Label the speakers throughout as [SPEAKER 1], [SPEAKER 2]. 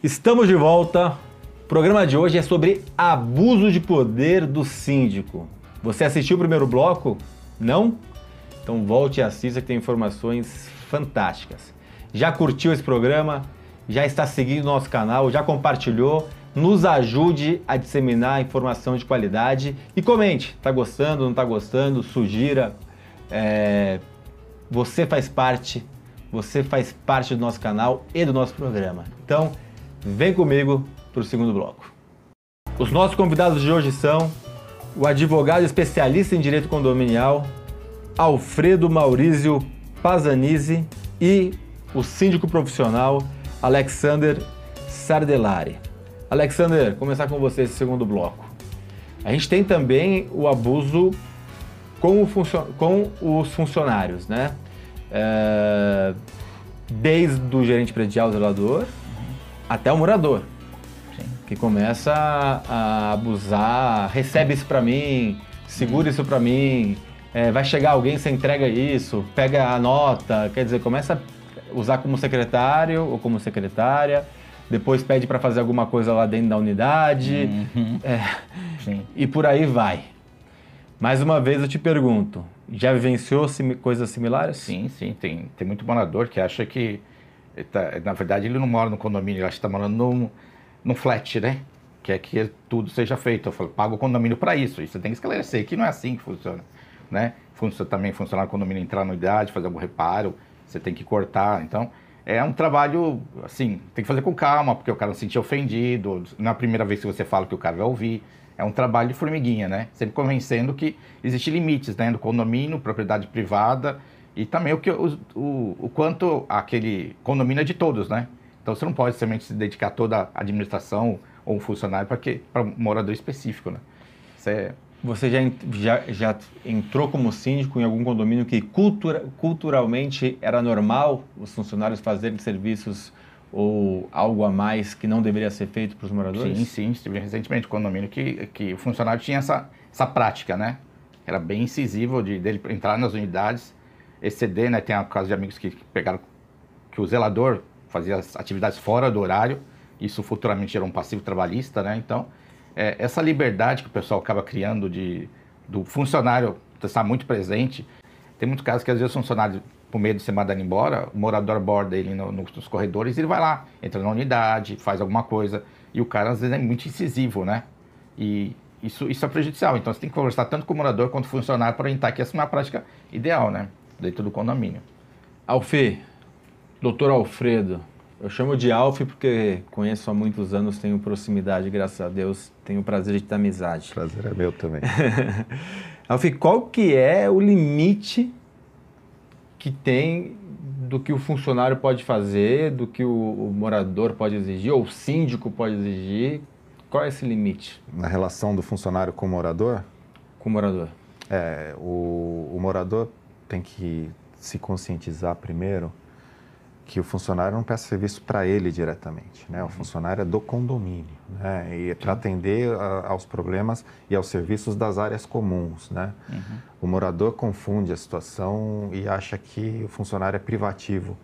[SPEAKER 1] Estamos de volta. O programa de hoje é sobre abuso de poder do síndico. Você assistiu o primeiro bloco? Não? Então volte e assista que tem informações fantásticas. Já curtiu esse programa? Já está seguindo o nosso canal? Já compartilhou? Nos ajude a disseminar informação de qualidade e comente. Tá gostando? Não tá gostando? Sugira. É... Você faz parte. Você faz parte do nosso canal e do nosso programa. Então, vem comigo para o segundo bloco. Os nossos convidados de hoje são o advogado especialista em direito condominial Alfredo Maurício Pazanise e o síndico profissional Alexander Sardelari. Alexander, começar com você esse segundo bloco. A gente tem também o abuso com, o com os funcionários, né? É... Desde o gerente predial, zelador, até o morador, Sim. que começa a abusar, recebe isso para mim, segura isso para mim, é, vai chegar alguém, você entrega isso, pega a nota, quer dizer, começa a usar como secretário ou como secretária, depois pede para fazer alguma coisa lá dentro da unidade, uhum. é, e por aí vai. Mais uma vez eu te pergunto, já vivenciou sim, coisas similares?
[SPEAKER 2] Sim, sim, tem, tem muito morador que acha que, tá, na verdade ele não mora no condomínio, ele que está morando num, num flat, né? Quer que tudo seja feito. Eu falo, paga o condomínio para isso, e você tem que esclarecer que não é assim que funciona né? Funciona, também funcionar o condomínio entrar na unidade, fazer algum reparo, você tem que cortar. Então, é um trabalho, assim, tem que fazer com calma, porque o cara não se sentir ofendido. Não é a primeira vez que você fala que o cara vai ouvir. É um trabalho de formiguinha, né? Sempre convencendo que existem limites, né? Do condomínio, propriedade privada e também o, que, o, o, o quanto aquele condomínio é de todos, né? Então você não pode simplesmente se dedicar toda a administração ou um funcionário para um morador específico, né? Isso é
[SPEAKER 1] você já, já, já entrou como síndico em algum condomínio que cultura, culturalmente era normal os funcionários fazerem serviços ou algo a mais que não deveria ser feito para os moradores?
[SPEAKER 2] Sim, sim. Estive recentemente um condomínio que, que o funcionário tinha essa, essa prática, né? Era bem incisivo de dele entrar nas unidades, exceder, né? Tem a caso de amigos que pegaram que o zelador fazia as atividades fora do horário, isso futuramente gerou um passivo trabalhista, né? Então, é, essa liberdade que o pessoal acaba criando de, do funcionário estar muito presente. Tem muitos casos que às vezes o funcionário, por medo de ser mandado embora, o morador aborda ele no, nos corredores ele vai lá, entra na unidade, faz alguma coisa. E o cara às vezes é muito incisivo, né? E isso, isso é prejudicial. Então você tem que conversar tanto com o morador quanto com o funcionário para orientar que essa não é a prática ideal, né? Dentro do condomínio.
[SPEAKER 1] Alfê, doutor Alfredo, eu chamo de Alf porque conheço há muitos anos, tenho proximidade, graças a Deus, tenho o prazer de ter amizade.
[SPEAKER 3] Prazer é meu também.
[SPEAKER 1] Alf, qual que é o limite que tem do que o funcionário pode fazer, do que o, o morador pode exigir, ou o síndico pode exigir? Qual é esse limite?
[SPEAKER 3] Na relação do funcionário com o morador?
[SPEAKER 1] Com o morador.
[SPEAKER 3] É, o, o morador tem que se conscientizar primeiro que o funcionário não presta serviço para ele diretamente, né? O uhum. funcionário é do condomínio, né? E é para atender a, aos problemas e aos serviços das áreas comuns, né? Uhum. O morador confunde a situação e acha que o funcionário é privativo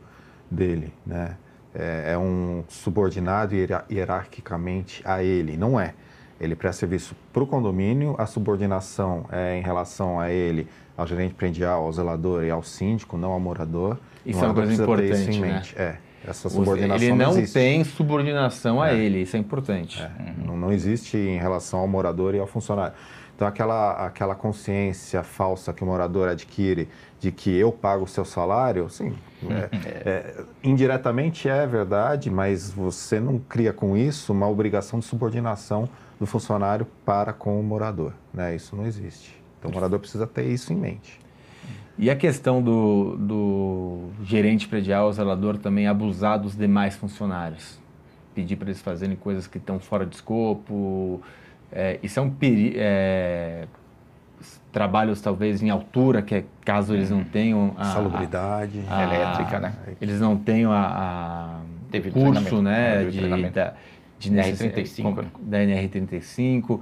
[SPEAKER 3] dele, né? É, é um subordinado hierarquicamente a ele, não é. Ele presta serviço para o condomínio, a subordinação é em relação a ele, ao gerente predial, ao zelador e ao síndico, não ao morador.
[SPEAKER 1] Isso é uma coisa importante, né?
[SPEAKER 3] É, essa subordinação
[SPEAKER 1] Ele não,
[SPEAKER 3] não
[SPEAKER 1] tem subordinação a é. ele, isso é importante. É.
[SPEAKER 3] Uhum. Não, não existe em relação ao morador e ao funcionário. Então, aquela, aquela consciência falsa que o morador adquire de que eu pago o seu salário, sim, é, é, indiretamente é verdade, mas você não cria com isso uma obrigação de subordinação do funcionário para com o morador. Né? Isso não existe. Então, o morador precisa ter isso em mente.
[SPEAKER 1] E a questão do, do gerente predial, o zelador, também abusar dos demais funcionários? Pedir para eles fazerem coisas que estão fora de escopo. É, isso é um perigo. É, trabalhos talvez em altura, que é, caso eles não tenham
[SPEAKER 3] a salubridade
[SPEAKER 1] a, a, elétrica, né? Eles não tenham a, a curso, né, de, da, de
[SPEAKER 2] NR35,
[SPEAKER 1] da NR35.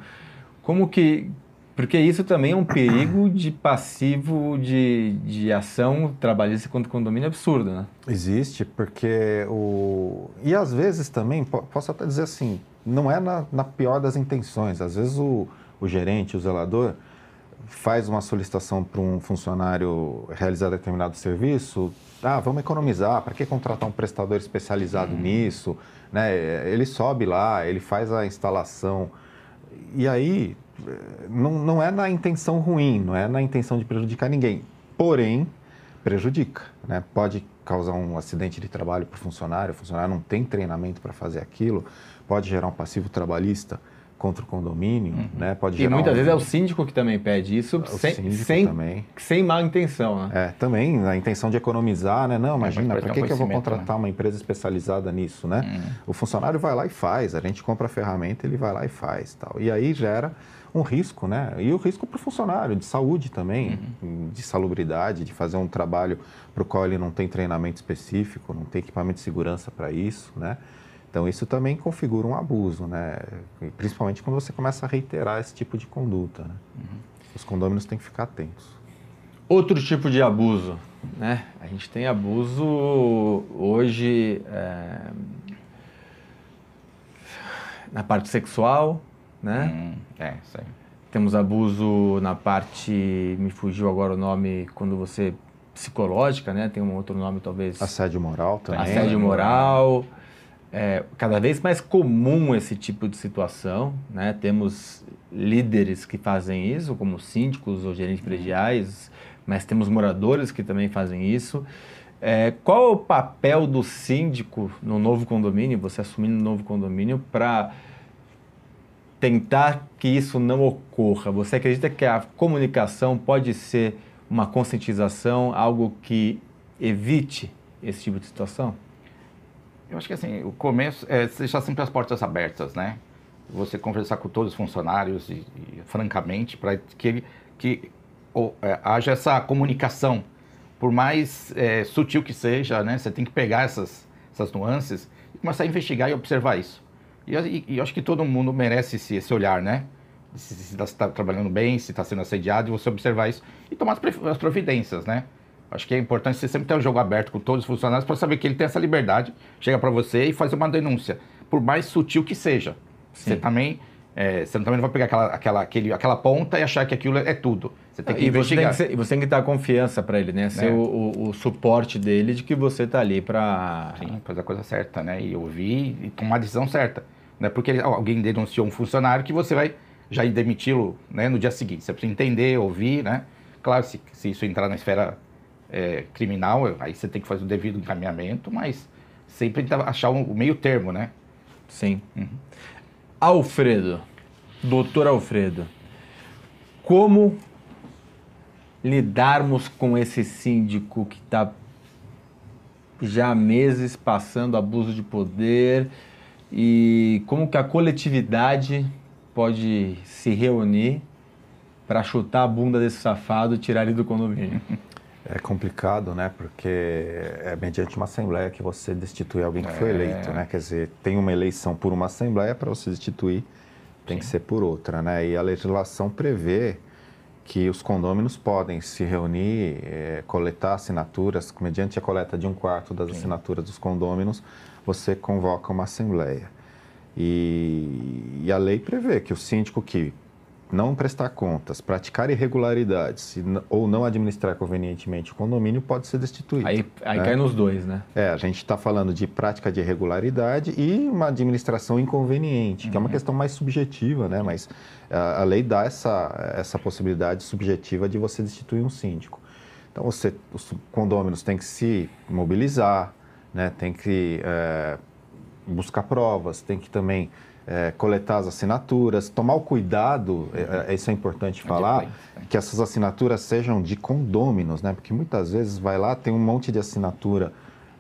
[SPEAKER 1] Como que Porque isso também é um perigo de passivo de, de ação trabalhista contra o condomínio absurdo, né?
[SPEAKER 3] Existe, porque o. E às vezes também, posso até dizer assim, não é na, na pior das intenções. Às vezes o, o gerente, o zelador, faz uma solicitação para um funcionário realizar determinado serviço, ah, vamos economizar, para que contratar um prestador especializado uhum. nisso? Né? Ele sobe lá, ele faz a instalação. E aí, não, não é na intenção ruim, não é na intenção de prejudicar ninguém. Porém, prejudica. Né? Pode causar um acidente de trabalho para o funcionário, o funcionário não tem treinamento para fazer aquilo, pode gerar um passivo trabalhista contra o condomínio, uhum. né? Pode
[SPEAKER 1] e muitas um... vezes é o síndico que também pede isso, sem, sem, também. sem má intenção, né?
[SPEAKER 3] É, também a intenção de economizar, né? Não, é, imagina, é, para que, que eu vou contratar né? uma empresa especializada nisso, né? Uhum. O funcionário vai lá e faz, a gente compra a ferramenta, ele vai lá e faz, tal. E aí gera um risco, né? E o risco para o funcionário, de saúde também, uhum. de salubridade, de fazer um trabalho para o qual ele não tem treinamento específico, não tem equipamento de segurança para isso, né? Então, isso também configura um abuso, né? principalmente quando você começa a reiterar esse tipo de conduta. Né? Uhum. Os condôminos têm que ficar atentos.
[SPEAKER 1] Outro tipo de abuso, né? A gente tem abuso hoje é, na parte sexual, né?
[SPEAKER 2] Hum, é, aí.
[SPEAKER 1] Temos abuso na parte, me fugiu agora o nome, quando você psicológica, né? Tem um outro nome talvez.
[SPEAKER 3] Assédio moral também.
[SPEAKER 1] Assédio moral é cada vez mais comum esse tipo de situação, né? Temos líderes que fazem isso, como síndicos ou gerentes prediais, mas temos moradores que também fazem isso. É, qual o papel do síndico no novo condomínio, você assumindo um novo condomínio, para tentar que isso não ocorra? Você acredita que a comunicação pode ser uma conscientização, algo que evite esse tipo de situação?
[SPEAKER 2] Eu acho que assim, o começo é deixar sempre as portas abertas, né? Você conversar com todos os funcionários e, e francamente, para que, ele, que ou, é, haja essa comunicação. Por mais é, sutil que seja, né? Você tem que pegar essas, essas nuances e começar a investigar e observar isso. E, e, e eu acho que todo mundo merece esse, esse olhar, né? Se está trabalhando bem, se está sendo assediado, e você observar isso e tomar as providências, né? Acho que é importante você sempre ter um jogo aberto com todos os funcionários para saber que ele tem essa liberdade, chega para você e fazer uma denúncia, por mais sutil que seja. Sim. Você também é, você também não vai pegar aquela, aquela, aquele, aquela ponta e achar que aquilo é tudo. Você tem que
[SPEAKER 1] e
[SPEAKER 2] investigar.
[SPEAKER 1] Você tem que, ser, você tem que dar confiança para ele, né? Ser é. o, o, o, suporte dele de que você está ali para...
[SPEAKER 2] Sim, fazer a coisa certa, né? E ouvir e tomar a decisão certa. Não é porque alguém denunciou um funcionário que você vai já demiti-lo né, no dia seguinte. Você precisa entender, ouvir, né? Claro, se, se isso entrar na esfera é, criminal, aí você tem que fazer o devido encaminhamento, mas sempre achar o meio termo, né?
[SPEAKER 1] Sim. Uhum. Alfredo, doutor Alfredo, como lidarmos com esse síndico que está já há meses passando abuso de poder e como que a coletividade pode se reunir para chutar a bunda desse safado e tirar ele do condomínio?
[SPEAKER 3] É complicado, né? Porque é mediante uma assembleia que você destitui alguém que é. foi eleito, né? Quer dizer, tem uma eleição por uma assembleia para você destituir, tem Sim. que ser por outra, né? E a legislação prevê que os condôminos podem se reunir, é, coletar assinaturas, mediante a coleta de um quarto das Sim. assinaturas dos condôminos, você convoca uma assembleia. E, e, a lei prevê que o síndico que não prestar contas, praticar irregularidades ou não administrar convenientemente o condomínio pode ser destituído.
[SPEAKER 1] Aí, aí né? cai nos dois, né?
[SPEAKER 3] É, a gente está falando de prática de irregularidade e uma administração inconveniente, uhum. que é uma uhum. questão mais subjetiva, né? Mas a, a, lei dá essa, essa possibilidade subjetiva de você destituir um síndico. Então, você, os condôminos têm que se mobilizar, né? tem que é, buscar provas, tem que também é, coletar as assinaturas, tomar o cuidado, é, é, isso é importante falar, que essas assinaturas sejam de condôminos, né? Porque muitas vezes vai lá, tem um monte de assinatura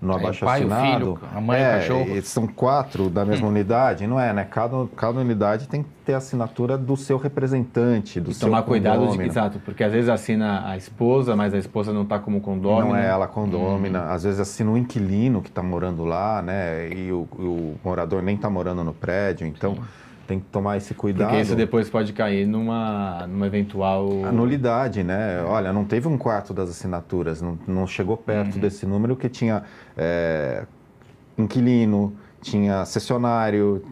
[SPEAKER 3] no abaixo pai, assinado.
[SPEAKER 2] O filho, a mãe, é, o cachorro.
[SPEAKER 3] São quatro da mesma hum. unidade, não é, né? Cada, cada unidade tem que ter a assinatura do seu representante, do e seu
[SPEAKER 1] tomar cuidado de exato, porque às vezes assina a esposa, mas a esposa não está como condômino.
[SPEAKER 3] Não é ela condômina. Hum. Às vezes assina o um inquilino que está morando lá, né? E o, o, morador nem está morando no prédio. Então, tem que tomar esse cuidado.
[SPEAKER 1] Porque isso depois pode cair numa, numa eventual...
[SPEAKER 3] Anulidade, né? Olha, não teve um quarto das assinaturas, não, não chegou perto uhum. desse número que tinha é, inquilino, tinha sessionário,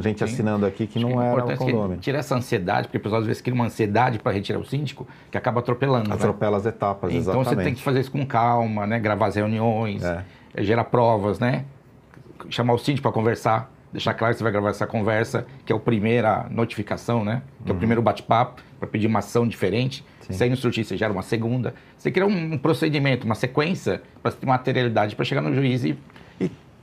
[SPEAKER 3] gente Sim. assinando aqui que não era o condomínio.
[SPEAKER 2] Tirar essa ansiedade, porque o pessoal às vezes cria uma ansiedade para retirar o síndico, que acaba atropelando. Né?
[SPEAKER 3] Atropela né? as etapas,
[SPEAKER 2] então,
[SPEAKER 3] exatamente.
[SPEAKER 2] Então você tem que fazer isso com calma, né? Gravar as reuniões, é. é gerar provas, né? Chamar o síndico para conversar, deixar claro que você vai gravar essa conversa, que é a primeira notificação, né? Que uhum. é o uhum. primeiro bate-papo, para pedir uma ação diferente. Sim. Se aí no surtir você gera uma segunda. Você cria um procedimento, uma sequência para ter materialidade para chegar no juiz e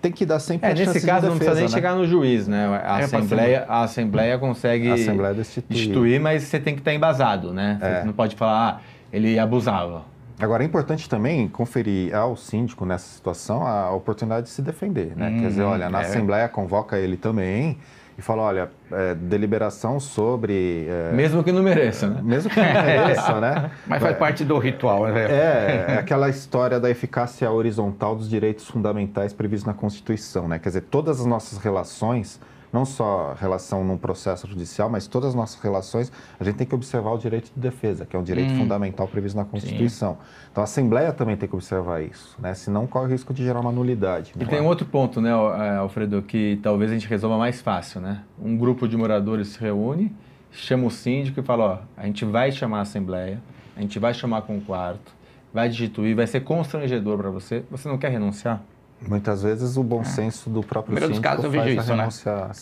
[SPEAKER 3] tem que dar sempre
[SPEAKER 1] é, Nesse caso, de não precisa nem né? chegar no juiz, né? A, é, Assembleia, a Assembleia consegue a Assembleia instituir, mas você tem que estar embasado, né? Você é. não pode falar, ah, ele abusava.
[SPEAKER 3] Agora, é importante também conferir ao síndico nessa situação a oportunidade de se defender, né? Hum, Quer dizer, olha, na é. Assembleia convoca ele também e fala, olha, é, deliberação sobre... É,
[SPEAKER 1] mesmo que não mereça, né?
[SPEAKER 3] Mesmo que não mereça, né?
[SPEAKER 2] Mas faz parte do ritual,
[SPEAKER 3] né? É, é aquela história da eficácia horizontal dos direitos fundamentais previstos na Constituição, né? Quer dizer, todas as nossas relações não só relação num processo judicial, mas todas as nossas relações, a gente tem que observar o direito de defesa, que é um direito hum. fundamental previsto na Constituição. Sim. Então a Assembleia também tem que observar isso, né? senão corre o risco de gerar uma nulidade.
[SPEAKER 1] E tem um outro ponto, né, é, Alfredo, que talvez a gente resolva mais fácil. Né? Um grupo de moradores se reúne, chama o síndico e fala, ó, a gente vai chamar a Assembleia, a gente vai chamar com o quarto, vai destituir, vai ser constrangedor para você, você não quer renunciar?
[SPEAKER 3] Muitas vezes o bom é. senso do próprio síndico casos eu vejo isso, né?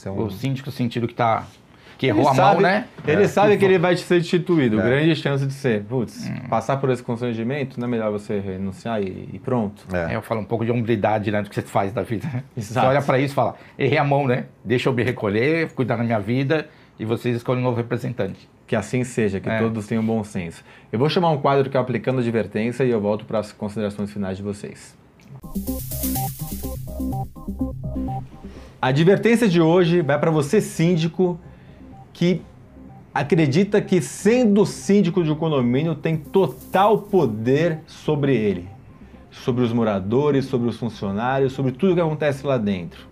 [SPEAKER 2] Um... O síndico sentido que está que errou ele a sabe, mão, né?
[SPEAKER 1] Ele é, sabe que, ele vai ser destituído. É. Grande chance de ser. Putz, hum. passar por esse constrangimento, não é melhor você renunciar e, e pronto.
[SPEAKER 2] É. Eu falo um pouco de hombridade, né? Do que você faz da vida. Exato. Você olha para isso e fala, errei a mão, né? Deixa eu me recolher, cuidar da minha vida e vocês escolhem um novo representante.
[SPEAKER 1] Que assim seja, que é. todos tenham bom senso. Eu vou chamar um quadro que é aplicando advertência e eu volto para as considerações finais de vocês. A advertência de hoje vai para você, síndico, que acredita que, sendo síndico de um condomínio, tem total poder sobre ele, sobre os moradores, sobre os funcionários, sobre tudo que acontece lá dentro.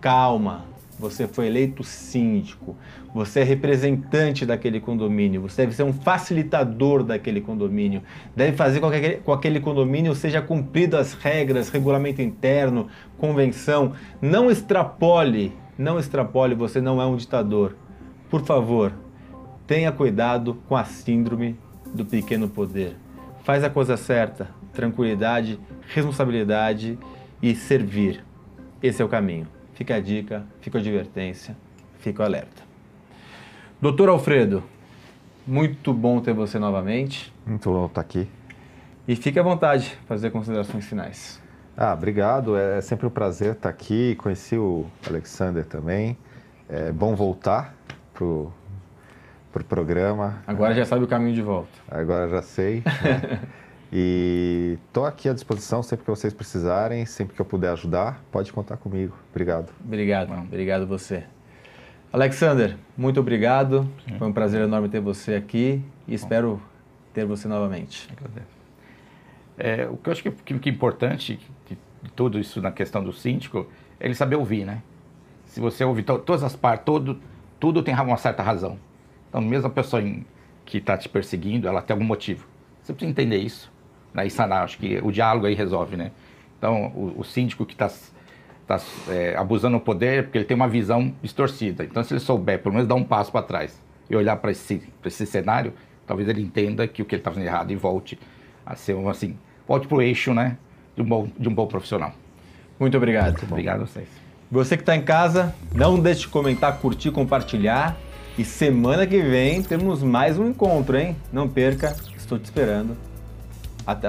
[SPEAKER 1] Calma, você foi eleito síndico, você é representante daquele condomínio, você deve ser um facilitador daquele condomínio, deve fazer com que com aquele condomínio seja cumprido as regras, regulamento interno, convenção. Não extrapole, não extrapole, você não é um ditador. Por favor, tenha cuidado com a síndrome do pequeno poder. Faz a coisa certa, tranquilidade, responsabilidade e servir. Esse é o caminho. Fica a dica, fica a advertência, fica o alerta. Doutor Alfredo, muito bom ter você novamente.
[SPEAKER 3] Muito bom estar aqui.
[SPEAKER 1] E fique à vontade para fazer considerações finais.
[SPEAKER 3] Ah, obrigado. É sempre um prazer estar aqui. Conheci o Alexander também. É bom voltar para o pro programa.
[SPEAKER 1] Agora já sabe o caminho de volta.
[SPEAKER 3] Agora já sei. Né? E estou aqui à disposição sempre que vocês precisarem, sempre que eu puder ajudar, pode contar comigo. Obrigado.
[SPEAKER 1] Obrigado, Bom. obrigado você. Alexander, muito obrigado. Sim. Foi um prazer enorme ter você aqui e espero ter você novamente.
[SPEAKER 2] É, o que eu acho que, que, que é importante de, de tudo isso na questão do síndico é ele saber ouvir, né? Se você ouvir to, todas as partes, todo, tudo tem uma certa razão. Então, mesmo a pessoa em, que está te perseguindo, ela tem algum motivo. Você precisa entender isso e sanar. Acho que o diálogo aí resolve, né? Então, o, o síndico que está tá, é, abusando do poder, porque ele tem uma visão distorcida. Então, se ele souber, pelo menos dar um passo para trás e olhar para esse, esse cenário, talvez ele entenda que o que ele está fazendo errado e volte a ser um, assim, volte para o eixo, né, de um bom, de um bom profissional.
[SPEAKER 1] Muito obrigado.
[SPEAKER 2] Muito obrigado a vocês.
[SPEAKER 1] Você que está em casa, não deixe de comentar, curtir, compartilhar. E semana que vem temos mais um encontro, hein? Não perca, estou te esperando. Até lá.